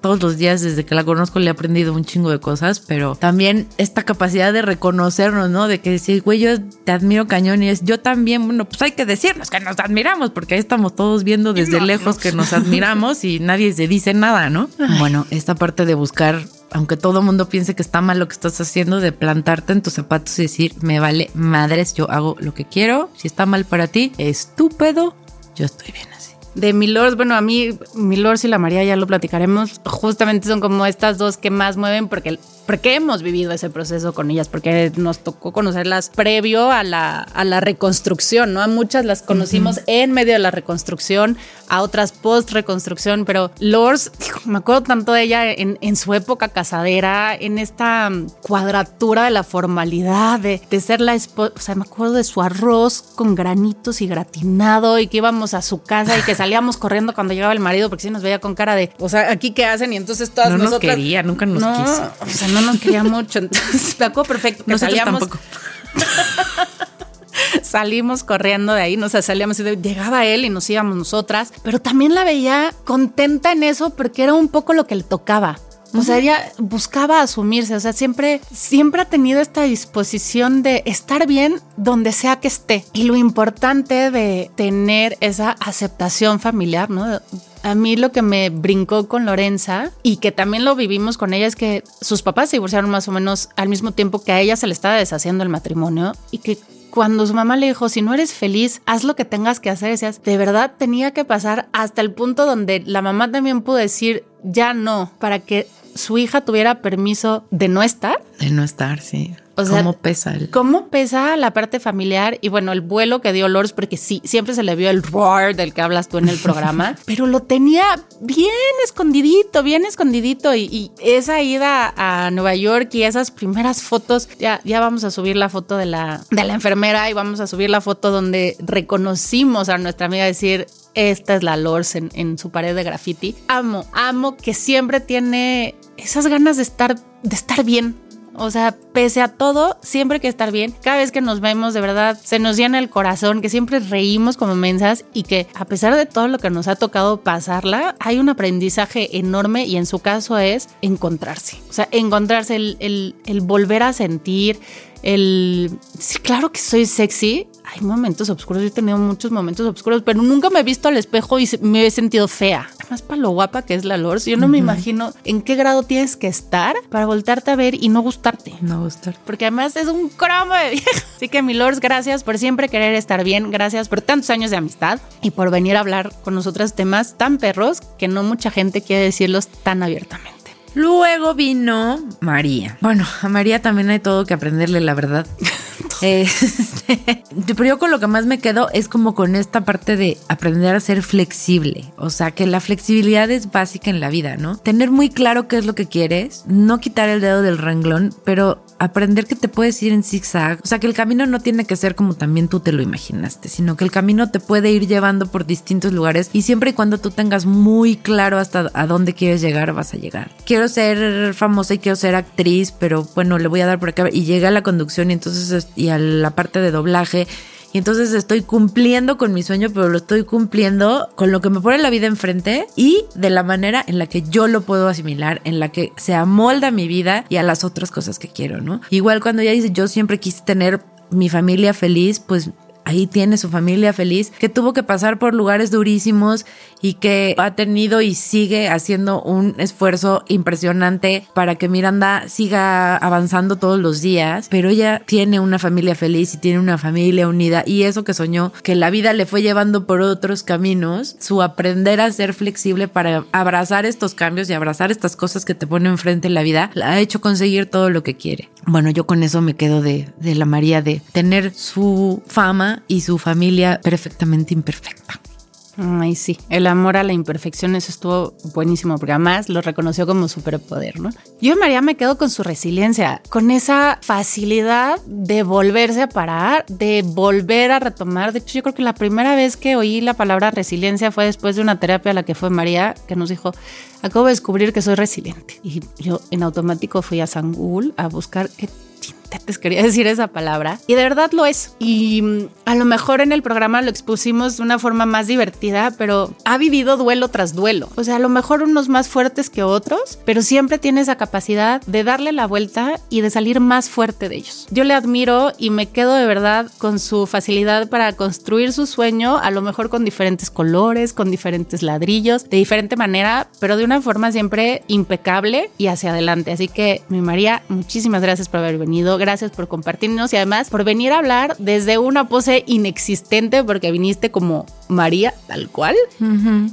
todos los días desde que la conozco le he aprendido un chingo de cosas, pero también esta capacidad de reconocernos, ¿no? De que decir, güey, yo te admiro cañón y es yo también, bueno, pues hay que decirnos que nos admiramos, porque ahí estamos todos viendo desde lejos que nos admiramos y nadie se dice nada, ¿no? Bueno, esta parte de buscar aunque todo el mundo piense que está mal lo que estás haciendo, de plantarte en tus zapatos y decir, me vale madres, yo hago lo que quiero, si está mal para ti, estúpido, yo estoy bien así. De Milors, bueno, a mí Milors y la María ya lo platicaremos, justamente son como estas dos que más mueven porque porque hemos vivido ese proceso con ellas, porque nos tocó conocerlas previo a la, a la reconstrucción, ¿no? A muchas las conocimos en medio de la reconstrucción, a otras post-reconstrucción, pero Lors, me acuerdo tanto de ella en, en, su época casadera, en esta cuadratura de la formalidad, de, de ser la esposa, o sea, me acuerdo de su arroz con granitos y gratinado y que íbamos a su casa y que salíamos corriendo cuando llegaba el marido porque sí nos veía con cara de, o sea, aquí qué hacen y entonces todas no nosotras... nos quería, nunca nos quiso. O sea, no nos quería mucho. Entonces me acuerdo perfecto que salíamos. Tampoco. salimos corriendo de ahí, no sé, salíamos y llegaba él y nos íbamos nosotras, pero también la veía contenta en eso porque era un poco lo que le tocaba. O sea, ella buscaba asumirse, o sea, siempre, siempre ha tenido esta disposición de estar bien donde sea que esté. Y lo importante de tener esa aceptación familiar, ¿no? A mí lo que me brincó con Lorenza y que también lo vivimos con ella es que sus papás se divorciaron más o menos al mismo tiempo que a ella se le estaba deshaciendo el matrimonio y que cuando su mamá le dijo, si no eres feliz, haz lo que tengas que hacer, decías, de verdad tenía que pasar hasta el punto donde la mamá también pudo decir, ya no, para que su hija tuviera permiso de no estar. De no estar, sí. O sea, ¿Cómo pesa? El... ¿Cómo pesa la parte familiar? Y bueno, el vuelo que dio Lourdes, porque sí, siempre se le vio el roar del que hablas tú en el programa, pero lo tenía bien escondidito, bien escondidito. Y, esa ida a Nueva York y esas primeras fotos, ya, ya vamos a subir la foto de la, de la enfermera y vamos a subir la foto donde reconocimos a nuestra amiga decir, esta es la Lors en, en, su pared de graffiti. Amo, amo que siempre tiene esas ganas de estar, de estar bien. O sea, pese a todo, siempre hay que estar bien. Cada vez que nos vemos, de verdad, se nos llena el corazón, que siempre reímos como mensas y que a pesar de todo lo que nos ha tocado pasarla, hay un aprendizaje enorme y en su caso es encontrarse. O sea, encontrarse, el, el, el volver a sentir, el... Sí, claro que soy sexy, hay momentos oscuros, yo he tenido muchos momentos oscuros, pero nunca me he visto al espejo y me he sentido fea. Además, para lo guapa que es la Lors, yo no me imagino en qué grado tienes que estar para voltarte a ver y no gustarte. No gustarte. Porque además es un cromo de vieja. Así que, mi Lors, gracias por siempre querer estar bien, gracias por tantos años de amistad y por venir a hablar con nosotros temas tan perros que no mucha gente quiere decirlos tan abiertamente. Luego vino María. Bueno, a María también hay todo que aprenderle, la verdad. Este, pero yo con lo que más me quedo es como con esta parte de aprender a ser flexible. O sea, que la flexibilidad es básica en la vida, ¿no? Tener muy claro qué es lo que quieres, no quitar el dedo del renglón, pero aprender que te puedes ir en zigzag. O sea, que el camino no tiene que ser como también tú te lo imaginaste, sino que el camino te puede ir llevando por distintos lugares y siempre y cuando tú tengas muy claro hasta a dónde quieres llegar, vas a llegar. Quiero ser famosa y quiero ser actriz, pero bueno, le voy a dar por acá y llega a la conducción y entonces y a la parte de doblaje y entonces estoy cumpliendo con mi sueño, pero lo estoy cumpliendo con lo que me pone la vida enfrente y de la manera en la que yo lo puedo asimilar, en la que se amolda mi vida y a las otras cosas que quiero, ¿no? Igual cuando ella dice, yo siempre quise tener mi familia feliz, pues ahí tiene su familia feliz, que tuvo que pasar por lugares durísimos y que ha tenido y sigue haciendo un esfuerzo impresionante para que Miranda siga avanzando todos los días, pero ella tiene una familia feliz y tiene una familia unida y eso que soñó, que la vida le fue llevando por otros caminos, su aprender a ser flexible para abrazar estos cambios y abrazar estas cosas que te ponen enfrente en la vida, la ha hecho conseguir todo lo que quiere. Bueno, yo con eso me quedo de, de la María, de tener su fama y su familia perfectamente imperfecta. Ay, sí, el amor a la imperfección, eso estuvo buenísimo, porque además lo reconoció como superpoder, ¿no? Yo, María, me quedo con su resiliencia, con esa facilidad de volverse a parar, de volver a retomar. De hecho, yo creo que la primera vez que oí la palabra resiliencia fue después de una terapia a la que fue María, que nos dijo, acabo de descubrir que soy resiliente. Y yo en automático fui a Sangul a buscar qué te quería decir esa palabra. Y de verdad lo es. Y mm, a lo mejor en el programa lo expusimos de una forma más divertida, pero ha vivido duelo tras duelo. O sea, a lo mejor unos más fuertes que otros, pero siempre tiene esa capacidad de darle la vuelta y de salir más fuerte de ellos. Yo le admiro y me quedo de verdad con su facilidad para construir su sueño, a lo mejor con diferentes colores, con diferentes ladrillos, de diferente manera, pero de una forma siempre impecable y hacia adelante. Así que, mi María, muchísimas gracias por haber venido gracias por compartirnos y además por venir a hablar desde una pose inexistente, porque viniste como María, tal cual,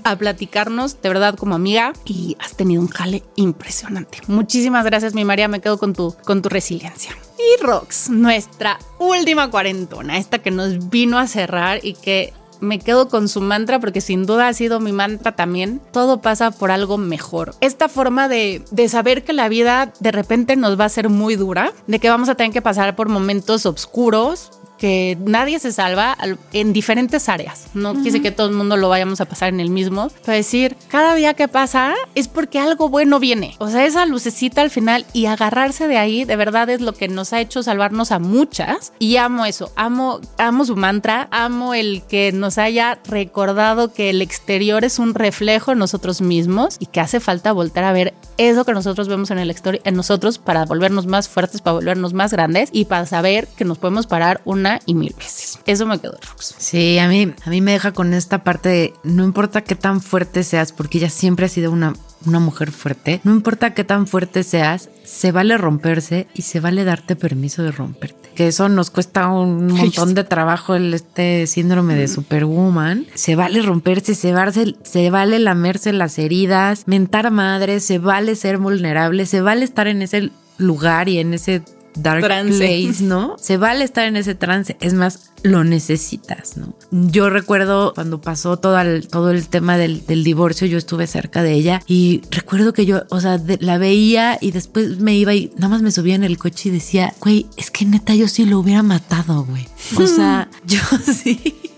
a platicarnos de verdad como amiga y has tenido un jale impresionante. Muchísimas gracias, mi María, me quedo con tu, con tu resiliencia. Y Rox, nuestra última cuarentona, esta que nos vino a cerrar y que me quedo con su mantra porque sin duda ha sido mi mantra también. Todo pasa por algo mejor. Esta forma de, de saber que la vida de repente nos va a ser muy dura, de que vamos a tener que pasar por momentos oscuros, que nadie se salva en diferentes áreas. No quise que todo el mundo lo vayamos a pasar en el mismo. Pero decir, cada día que pasa es porque algo bueno viene. O sea, esa lucecita al final y agarrarse de ahí, de verdad es lo que nos ha hecho salvarnos a muchas. Y amo eso, amo, amo su mantra, amo el que nos haya recordado que el exterior es un reflejo en nosotros mismos y que hace falta voltar a ver eso que nosotros vemos en el exterior en nosotros para volvernos más fuertes, para volvernos más grandes y para saber que nos podemos parar una y mil veces. Eso me quedó, Rox. Sí, a mí, a mí me deja con esta parte de no importa qué tan fuerte seas, porque ella siempre ha sido una, una mujer fuerte, no importa qué tan fuerte seas, se vale romperse y se vale darte permiso de romperte. Que eso nos cuesta un montón de trabajo, el, este síndrome de superwoman. Se vale romperse, se vale, se vale lamerse las heridas, mentar madre, se vale ser vulnerable, se vale estar en ese lugar y en ese dark place, ¿no? Se vale estar en ese trance, es más, lo necesitas, ¿no? Yo recuerdo cuando pasó todo el, todo el tema del, divorcio, yo estuve cerca de ella y recuerdo que yo, o sea, la veía y después me iba y nada más me subía en el coche y decía, güey, es que neta yo sí lo hubiera matado, güey. O sea, yo sí.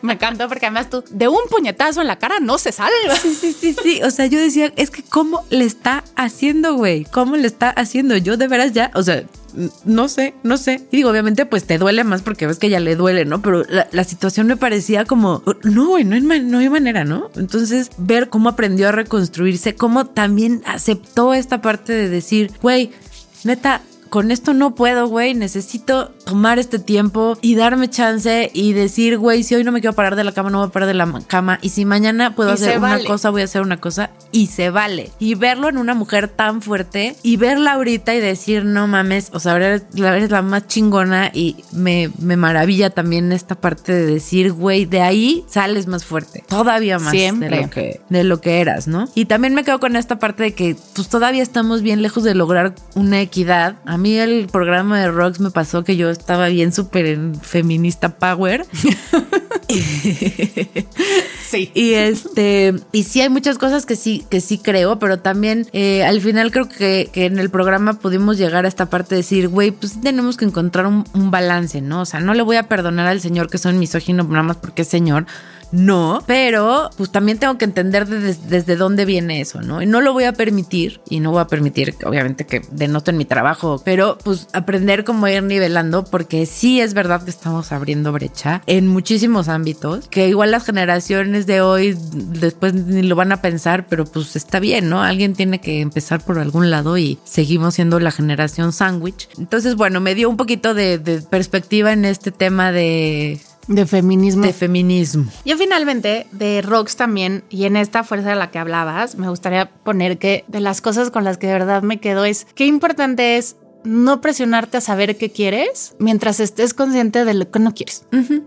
Me encantó porque además tú, de un puñetazo en la cara no se salva. Sí, sí, sí, sí. O sea, yo decía, es que cómo le está haciendo, güey. ¿Cómo le está haciendo? Yo de veras ya, o sea, no sé, no sé. Y digo, obviamente, pues te duele más porque ves que ya le duele, ¿no? Pero la, situación me parecía como, no, güey, no, no hay manera, ¿no? Entonces, ver cómo aprendió a reconstruirse, cómo también aceptó esta parte de decir, güey, neta, con esto no puedo, güey, necesito tomar este tiempo y darme chance y decir, güey, si hoy no me quiero parar de la cama, no voy a parar de la cama. Y si mañana puedo hacer una cosa, voy a hacer una cosa. Y se vale. Y verlo en una mujer tan fuerte y verla ahorita y decir, no mames, o sea, eres, eres la más chingona y me, me maravilla también esta parte de decir, güey, de ahí sales más fuerte. Todavía más Siempre. de lo que de lo que eras, ¿no? Y también me quedo con esta parte de que pues todavía estamos bien lejos de lograr una equidad. A mí el programa de Rocks me pasó que yo estaba bien súper en feminista power. sí. Y este, y sí hay muchas cosas que sí, que sí creo, pero también eh, al final creo que, que, en el programa pudimos llegar a esta parte de decir, güey, pues tenemos que encontrar un, un balance, ¿no? O sea, no le voy a perdonar al señor que son misóginos nada más porque es señor no, pero pues también tengo que entender desde dónde viene eso, ¿no? Y no lo voy a permitir y no voy a permitir, obviamente, que denoten mi trabajo, pero pues aprender cómo ir nivelando, porque sí es verdad que estamos abriendo brecha en muchísimos ámbitos, que igual las generaciones de hoy después ni lo van a pensar, pero pues está bien, ¿no? Alguien tiene que empezar por algún lado y seguimos siendo la generación sándwich. Entonces, bueno, me dio un poquito de, de perspectiva en este tema de de feminismo. De feminismo. Yo finalmente, de Rocks también, y en esta fuerza de la que hablabas, me gustaría poner que de las cosas con las que de verdad me quedo es qué importante es no presionarte a saber qué quieres mientras estés consciente de lo que no quieres.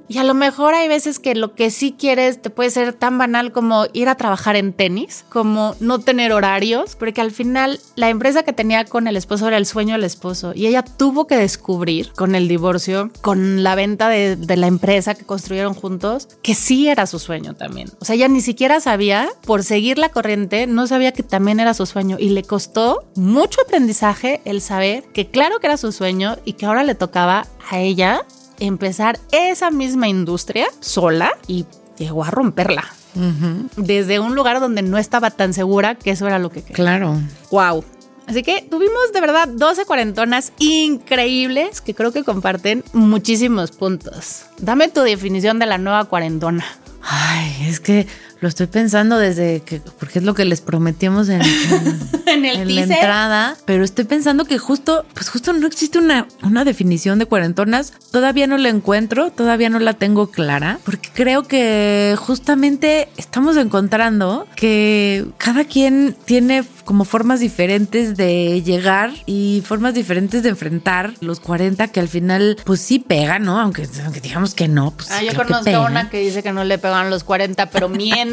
Y a lo mejor hay veces que lo que sí quieres te puede ser tan banal como ir a trabajar en tenis, como no tener horarios, porque al final la empresa que tenía con el esposo era el sueño del esposo y ella tuvo que descubrir con el divorcio, con la venta de, de la empresa que construyeron juntos, que sí era su sueño también. O sea, ella ni siquiera sabía, por seguir la corriente, no sabía que también era su sueño y le costó mucho aprendizaje el saber que claro que era su sueño y que ahora le tocaba a ella empezar esa misma industria sola y llegó a romperla. Desde un lugar donde no estaba tan segura que eso era lo que quería. Claro. Wow. Así que tuvimos de verdad 12 cuarentonas increíbles que creo que comparten muchísimos puntos. Dame tu definición de la nueva cuarentona. Ay, es que lo estoy pensando desde que, porque es lo que les prometimos en, en, el la entrada, pero estoy pensando que justo, pues justo no existe una, una definición de cuarentonas. Todavía no la encuentro, todavía no la tengo clara, porque creo que justamente estamos encontrando que cada quien tiene como formas diferentes de llegar y formas diferentes de enfrentar los 40 que al final pues sí pegan, ¿no? Aunque, aunque digamos que no. Pues, ah, yo conozco a una que dice que no le pegan los 40, pero miente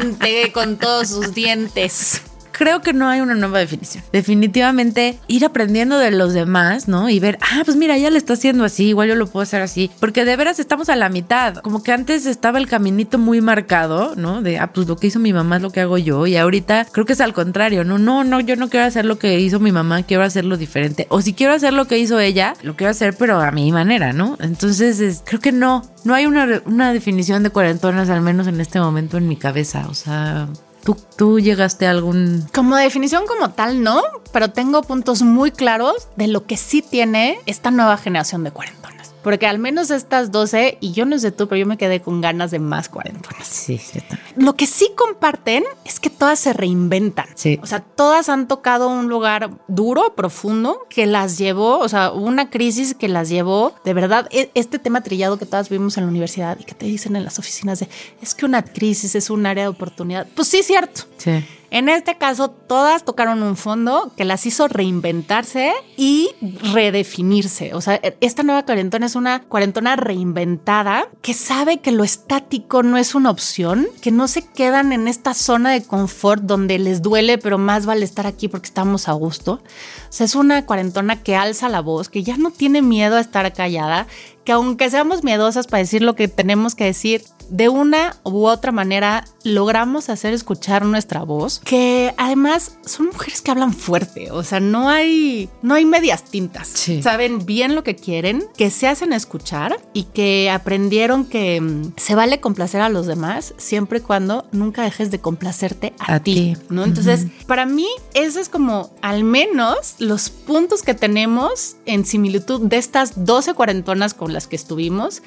con todos sus dientes creo que no hay una nueva definición. Definitivamente ir aprendiendo de los demás, ¿no? Y ver, ah, pues mira, ya le está haciendo así, igual yo lo puedo hacer así. Porque de veras estamos a la mitad. Como que antes estaba el caminito muy marcado, ¿no? De, ah, pues lo que hizo mi mamá es lo que hago yo. Y ahorita creo que es al contrario, ¿no? No, no, yo no quiero hacer lo que hizo mi mamá, quiero hacerlo diferente. O si quiero hacer lo que hizo ella, lo quiero hacer, pero a mi manera, ¿no? Entonces, creo que no, no hay una, una definición de cuarentonas, al menos en este momento en mi cabeza. O sea, ¿Tú, ¿Tú, llegaste a algún...? Como definición como tal, no, pero tengo puntos muy claros de lo que sí tiene esta nueva generación de cuarentonas. Porque al menos estas 12, y yo no sé tú, pero yo me quedé con ganas de más cuarentonas. Sí, sí, también. Lo que sí comparten es que todas se reinventan. Sí. O sea, todas han tocado un lugar duro, profundo, que las llevó, o sea, una crisis que las llevó, de verdad, e, este tema trillado que todas vimos en la universidad y que te dicen en las oficinas de, es que una crisis es un área de oportunidad. Pues sí, cierto. Sí. En este caso, todas tocaron un fondo que las hizo reinventarse y redefinirse. O sea, esta nueva cuarentona es una cuarentona reinventada que sabe que lo estático no es una opción, que no se quedan en esta zona de confort donde les duele, pero más vale estar aquí porque estamos a gusto. O sea, es una cuarentona que alza la voz, que ya no tiene miedo a estar callada, que aunque seamos miedosas para decir lo que tenemos que decir, de una u otra manera logramos hacer escuchar nuestra voz, que además son mujeres que hablan fuerte, o sea, no hay no hay medias tintas. Sí. Saben bien lo que quieren, que se hacen escuchar y que aprendieron que mm, se vale complacer a los demás siempre y cuando nunca dejes de complacerte a, A ti. Entonces, para mí eso es como al menos los puntos que tenemos en similitud de estas 12 cuarentonas con las que estuvimos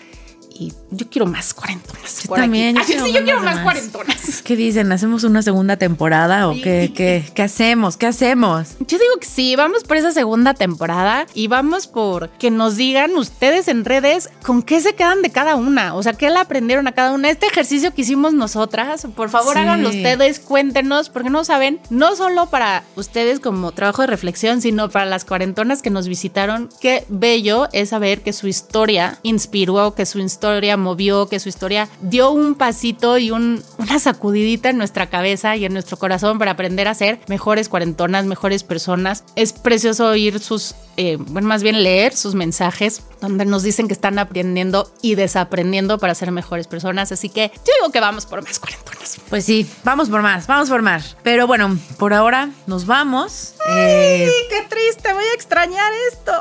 y yo quiero más cuarentonas. Yo también, quiero sí, yo quiero más más. cuarentonas. ¿Qué dicen? ¿Hacemos una segunda temporada o Sí. qué, qué, qué hacemos? ¿Qué hacemos? Yo digo que sí, vamos por esa segunda temporada y vamos por que nos digan ustedes en redes con qué se quedan de cada una, o sea, qué le aprendieron a cada una. Este ejercicio que hicimos nosotras, por favor Sí. háganlo ustedes, cuéntenos, porque no saben, no solo para ustedes como trabajo de reflexión, sino para las cuarentonas que nos visitaron, qué bello es saber que su historia inspiró, que su historia movió, que su historia dio un pasito y un, una sacudidita en nuestra cabeza y en nuestro corazón para aprender a ser mejores cuarentonas, mejores personas. Es precioso oír sus, eh, bueno, más bien leer sus mensajes donde nos dicen que están aprendiendo y desaprendiendo para ser mejores personas. Así que yo digo que vamos por más cuarentonas. Pues sí, vamos por más, vamos por más. Pero bueno, por ahora nos vamos. Eh, qué triste, voy a extrañar esto.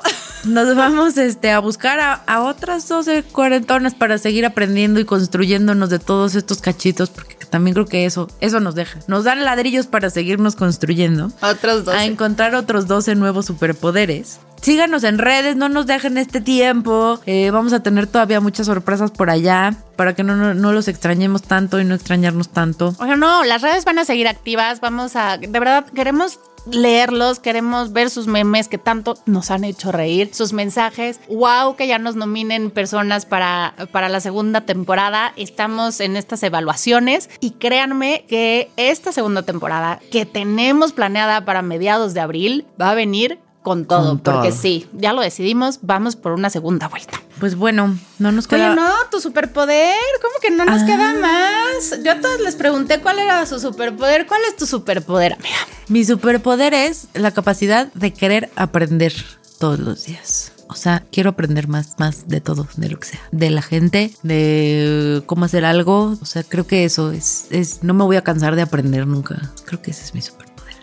nos vamos este, a buscar a, a otras 12 cuarentonas para seguir aprendiendo y construyéndonos de todos estos cachitos, porque también creo que eso, eso nos deja. Nos dan ladrillos para seguirnos construyendo. Otros dos. a encontrar otros 12 nuevos superpoderes. Síganos en redes, no nos dejen este tiempo. Eh, vamos a tener todavía muchas sorpresas por allá para que no, no, no los extrañemos tanto y no extrañarnos tanto. O sea, no, las redes van a seguir activas. Vamos a, de verdad, queremos leerlos, queremos ver sus memes que tanto nos han hecho reír, sus mensajes. Wow, que ya nos nominen personas para, para la segunda temporada. Estamos en estas evaluaciones y créanme que esta segunda temporada que tenemos planeada para mediados de abril va a venir con todo, Con porque todo. sí, ya lo decidimos, vamos por una segunda vuelta. Pues bueno, no nos queda. Oye, no, tu superpoder, ¿cómo que no nos Ah. queda más? Yo a todos les pregunté cuál era su superpoder. ¿Cuál es tu superpoder, amiga? Mi superpoder es la capacidad de querer aprender todos los días. O sea, quiero aprender más, más de todo, de lo que sea. De la gente, de cómo hacer algo. O sea, creo que eso es, es no me voy a cansar de aprender nunca. Creo que ese es mi superpoder.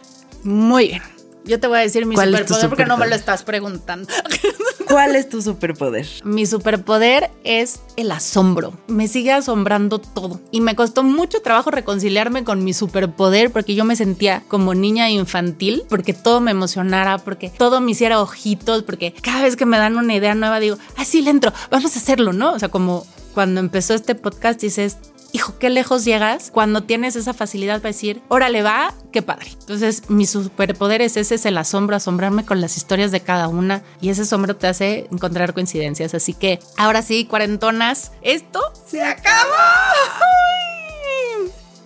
Muy bien. Yo te voy a decir mi ¿Cuál es tu superpoder porque no me lo estás preguntando. ¿Cuál es tu superpoder? mi superpoder es el asombro. Me sigue asombrando todo. Y me costó mucho trabajo reconciliarme con mi superpoder porque yo me sentía como niña infantil, porque todo me emocionara, porque todo me hiciera ojitos, porque cada vez que me dan una idea nueva digo, así le entro, vamos a hacerlo, ¿no? O sea, como cuando empezó este podcast dices, hijo, qué lejos llegas cuando tienes esa facilidad para decir, órale va, qué padre. Entonces, mi superpoder es ese, es el asombro, asombrarme con las historias de cada una y ese asombro te hace encontrar coincidencias. Así que, ahora sí, cuarentonas, esto se acabó.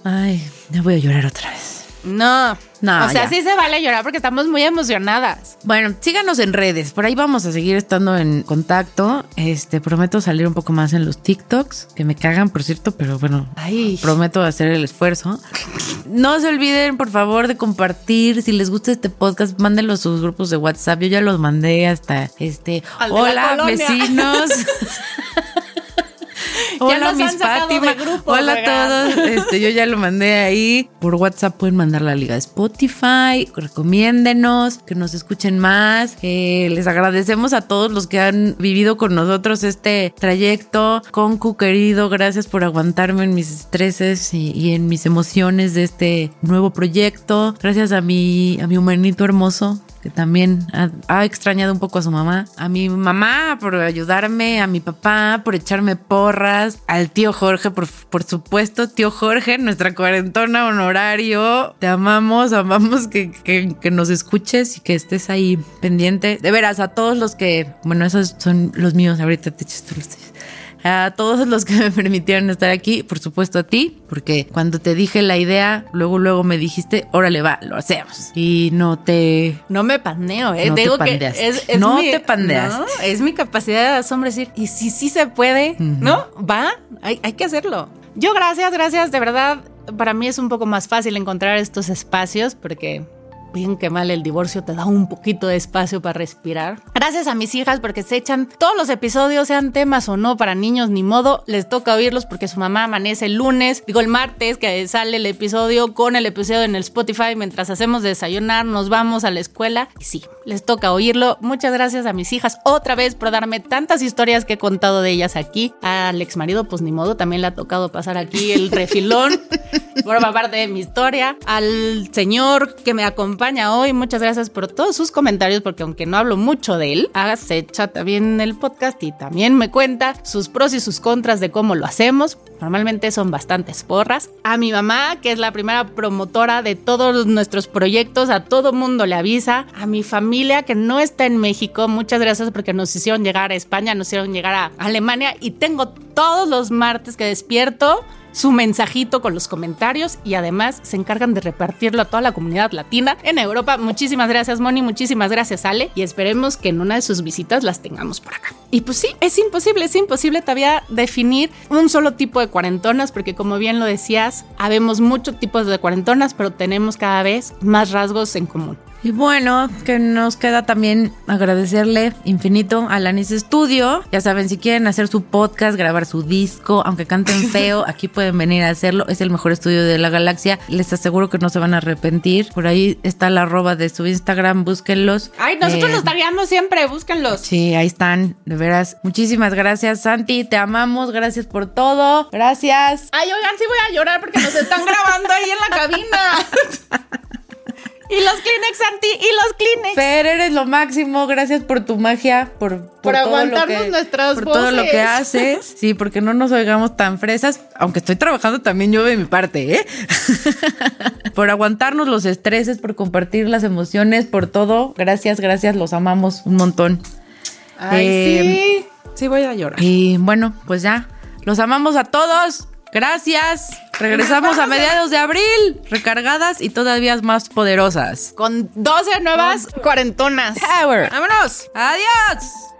Ay, ya voy a llorar otra vez. No, No, o sea, ya. sí se vale llorar porque estamos muy emocionadas. Bueno, síganos en redes. Por ahí vamos a seguir estando en contacto. Este, prometo salir un poco más en los TikToks, que me cagan, por cierto, pero bueno, Ay, prometo hacer el esfuerzo. No se olviden, por favor, de compartir. Si les gusta este podcast, mándenlo a sus grupos de WhatsApp. Yo ya los mandé hasta este. Al Hola, colonia". vecinos. Hola, mis Fátima. grupo, Hola a todos. Este, yo ya lo mandé ahí. Por WhatsApp pueden mandar la liga de Spotify. Recomiéndenos, que nos escuchen más. Eh, les agradecemos a todos los que han vivido con nosotros este trayecto. Concu, querido, gracias por aguantarme en mis estreses y, y en mis emociones de este nuevo proyecto. Gracias a mi, a mi humanito hermoso que también ha, extrañado un poco a su mamá, a mi mamá por ayudarme, a mi papá por echarme porras, al tío Jorge, por, por supuesto, tío Jorge, nuestra cuarentona honorario, te amamos, amamos que, que, que nos escuches y que estés ahí pendiente. De veras, a todos los que, bueno, esos son los míos, ahorita te echas tú los tuyos a todos los que me permitieron estar aquí, por supuesto a ti, porque cuando te dije la idea, luego, luego me dijiste, órale, va, lo hacemos. Y no te... No me pandeo, ¿eh? No te Digo que pandeaste. es, es No mi- te pandeaste. no, es mi capacidad de asombro decir, y si sí se puede, ¿no? Va, hay, hay que hacerlo. Yo gracias, gracias, de verdad, para mí es un poco más fácil encontrar estos espacios porque bien que mal el divorcio te da un poquito de espacio para respirar. Gracias a mis hijas porque se echan todos los episodios, sean temas o no para niños, ni modo, les toca oírlos porque su mamá amanece el lunes, digo el martes que sale el episodio con el episodio en el Spotify mientras hacemos desayunar, nos vamos a la escuela y sí, les toca oírlo. Muchas gracias a mis hijas otra vez por darme tantas historias que he contado de ellas aquí. Al ex marido, pues ni modo, también le ha tocado pasar aquí el refilón. Forma parte de mi historia. Al señor que me acompaña hoy, muchas gracias por todos sus comentarios, porque aunque no hablo mucho de él, se echa también el podcast y también me cuenta sus pros y sus contras de cómo lo hacemos. Normalmente son bastantes porras. A mi mamá, que es la primera promotora de todos nuestros proyectos, a todo mundo le avisa. A mi familia, que no está en México, muchas gracias porque nos hicieron llegar a España, nos hicieron llegar a Alemania y tengo todos los martes que despierto su mensajito con los comentarios y además se encargan de repartirlo a toda la comunidad latina en Europa. Muchísimas gracias Moni, muchísimas gracias Ale y esperemos que en una de sus visitas las tengamos por acá. Y pues sí, es imposible, es imposible todavía definir un solo tipo de cuarentonas porque como bien lo decías, habemos muchos tipos de cuarentonas, pero tenemos cada vez más rasgos en común. Y bueno, que nos queda también agradecerle infinito a Lanis Studio. Ya saben, si quieren hacer su podcast, grabar su disco, aunque canten feo, aquí pueden venir a hacerlo. Es el mejor estudio de la galaxia. Les aseguro que no se van a arrepentir. Por ahí está la arroba de su Instagram, búsquenlos. Ay, nosotros los daríamos siempre, búsquenlos. Sí, ahí están, de veras. Muchísimas gracias, Santi. Te amamos, gracias por todo. Gracias. Ay, oigan, sí voy a llorar porque nos están grabando ahí en la cabina. Y los Kleenex, Santi, y los Kleenex. Pero eres lo máximo. Gracias por tu magia, por, por, aguantarnos nuestras por todo lo que haces. Sí, porque no nos oigamos tan fresas. Aunque estoy trabajando también yo de mi parte, ¿eh? por aguantarnos los estreses, por compartir las emociones, por todo. Gracias, gracias. Los amamos un montón. Ay, sí. Em, sí, voy a llorar. Y bueno, pues ya. Los amamos a todos. Gracias. Regresamos a mediados de abril, recargadas y todavía más poderosas. Con 12 nuevas cuarentonas. Power. Vámonos. Adiós.